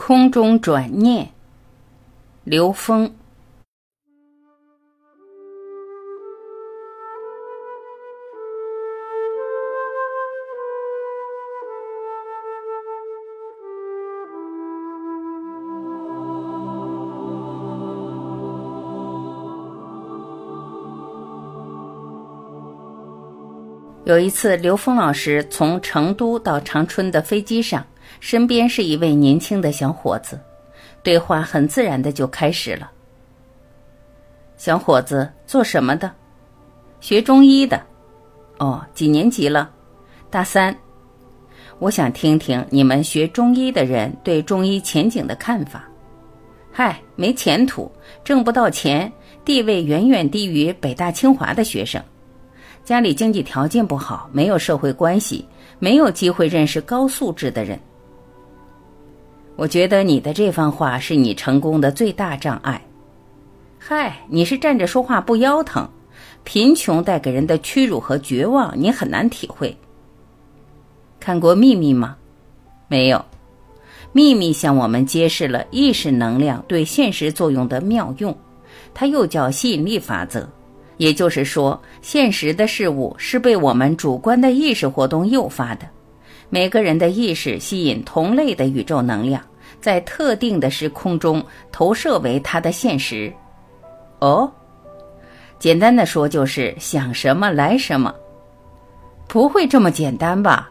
空中转念，刘峰。有一次，刘峰老师从成都到长春的飞机上，身边是一位年轻的小伙子，对话很自然的就开始了。小伙子做什么的？学中医的。哦，几年级了？大三。我想听听你们学中医的人对中医前景的看法。嗨，没前途，挣不到钱，地位远远低于北大清华的学生。家里经济条件不好，没有社会关系，没有机会认识高素质的人。我觉得你的这番话是你成功的最大障碍。嗨，你是站着说话不腰疼，贫穷带给人的屈辱和绝望，你很难体会。看过《秘密》吗？没有，《秘密》向我们揭示了意识能量对现实作用的妙用，它又叫吸引力法则。也就是说，现实的事物是被我们主观的意识活动诱发的。每个人的意识吸引同类的宇宙能量，在特定的时空中投射为它的现实。哦，简单的说就是想什么来什么。不会这么简单吧？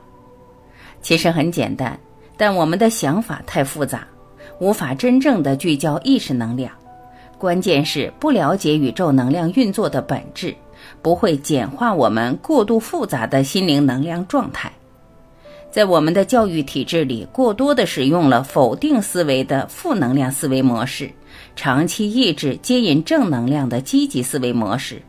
其实很简单，但我们的想法太复杂，无法真正的聚焦意识能量。关键是不了解宇宙能量运作的本质，不会简化我们过度复杂的心灵能量状态。在我们的教育体制里，过多的使用了否定思维的负能量思维模式，长期抑制接引正能量的积极思维模式。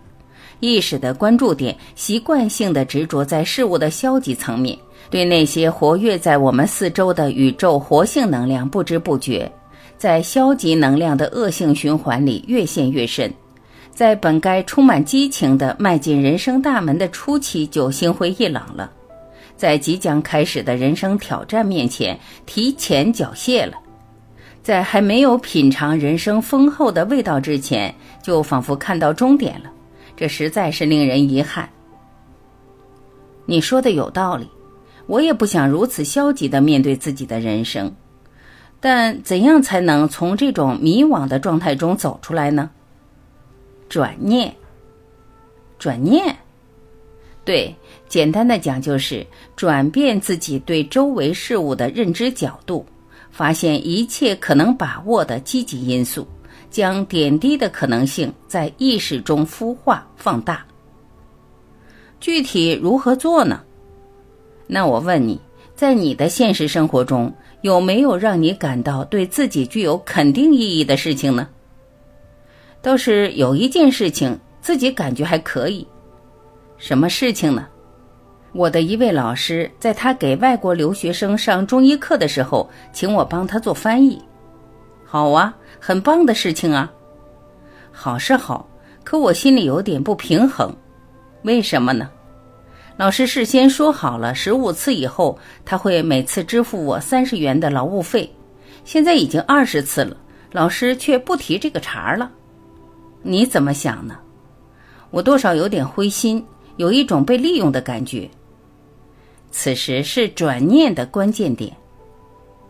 意识的关注点习惯性的执着在事物的消极层面，对那些活跃在我们四周的宇宙活性能量不知不觉。在消极能量的恶性循环里越陷越深，在本该充满激情的迈进人生大门的初期就心灰意冷了，在即将开始的人生挑战面前提前缴械了，在还没有品尝人生丰厚的味道之前就仿佛看到终点了，这实在是令人遗憾。你说的有道理，我也不想如此消极的面对自己的人生。但怎样才能从这种迷惘的状态中走出来呢？转念，转念，对，简单的讲就是转变自己对周围事物的认知角度，发现一切可能把握的积极因素，将点滴的可能性在意识中孵化放大。具体如何做呢？那我问你，在你的现实生活中。有没有让你感到对自己具有肯定意义的事情呢？倒是有一件事情自己感觉还可以，什么事情呢？我的一位老师在他给外国留学生上中医课的时候，请我帮他做翻译。好啊，很棒的事情啊。好是好，可我心里有点不平衡，为什么呢？老师事先说好了，十五次以后他会每次支付我三十元的劳务费。现在已经二十次了，老师却不提这个茬儿了。你怎么想呢？我多少有点灰心，有一种被利用的感觉。此时是转念的关键点。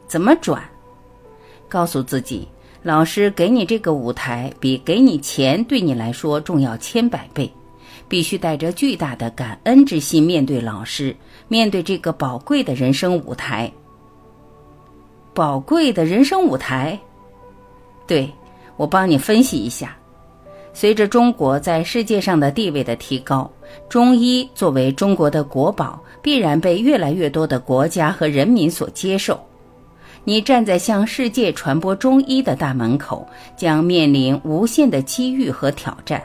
怎么转？告诉自己，老师给你这个舞台，比给你钱对你来说重要千百倍。必须带着巨大的感恩之心面对老师，面对这个宝贵的人生舞台。宝贵的人生舞台，对我帮你分析一下。随着中国在世界上的地位的提高，中医作为中国的国宝，必然被越来越多的国家和人民所接受。你站在向世界传播中医的大门口，将面临无限的机遇和挑战。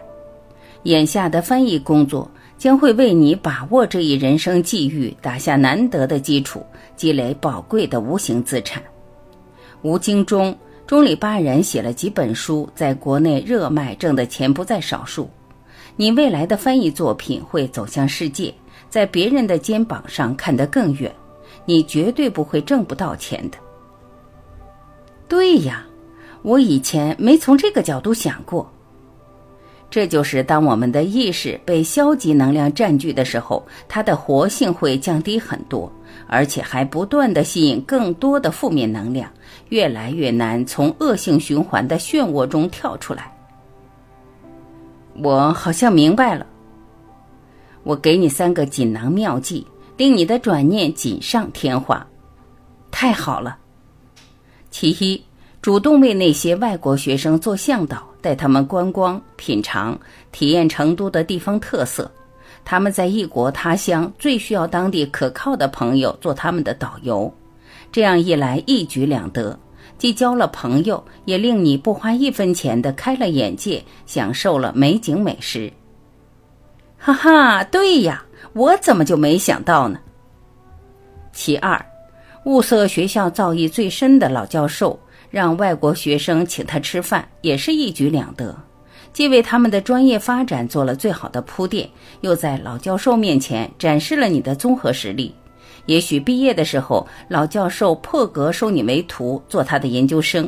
眼下的翻译工作将会为你把握这一人生际遇打下难得的基础，积累宝贵的无形资产。吴京中、中里巴人写了几本书，在国内热卖，挣的钱不在少数。你未来的翻译作品会走向世界，在别人的肩膀上看得更远，你绝对不会挣不到钱的。对呀，我以前没从这个角度想过。这就是当我们的意识被消极能量占据的时候，它的活性会降低很多，而且还不断的吸引更多的负面能量，越来越难从恶性循环的漩涡中跳出来。我好像明白了。我给你三个锦囊妙计，令你的转念锦上添花。太好了。其一，主动为那些外国学生做向导。带他们观光、品尝、体验成都的地方特色。他们在异国他乡，最需要当地可靠的朋友做他们的导游。这样一来，一举两得，既交了朋友，也令你不花一分钱的开了眼界，享受了美景美食。哈哈，对呀，我怎么就没想到呢？其二，物色学校造诣最深的老教授。让外国学生请他吃饭也是一举两得，既为他们的专业发展做了最好的铺垫，又在老教授面前展示了你的综合实力。也许毕业的时候，老教授破格收你为徒，做他的研究生。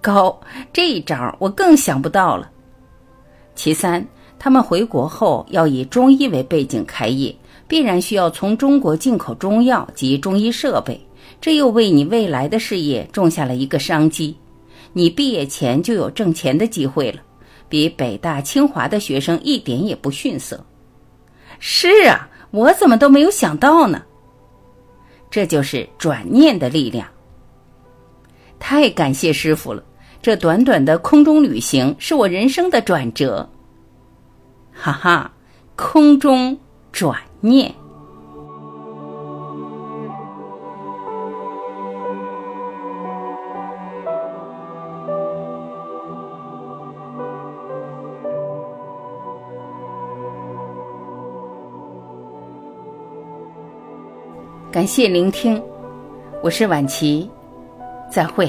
高，这一招我更想不到了。其三，他们回国后要以中医为背景开业，必然需要从中国进口中药及中医设备。这又为你未来的事业种下了一个商机，你毕业前就有挣钱的机会了，比北大、清华的学生一点也不逊色。是啊，我怎么都没有想到呢？这就是转念的力量。太感谢师傅了，这短短的空中旅行是我人生的转折。哈哈，空中转念。感谢聆听，我是晚琪，再会。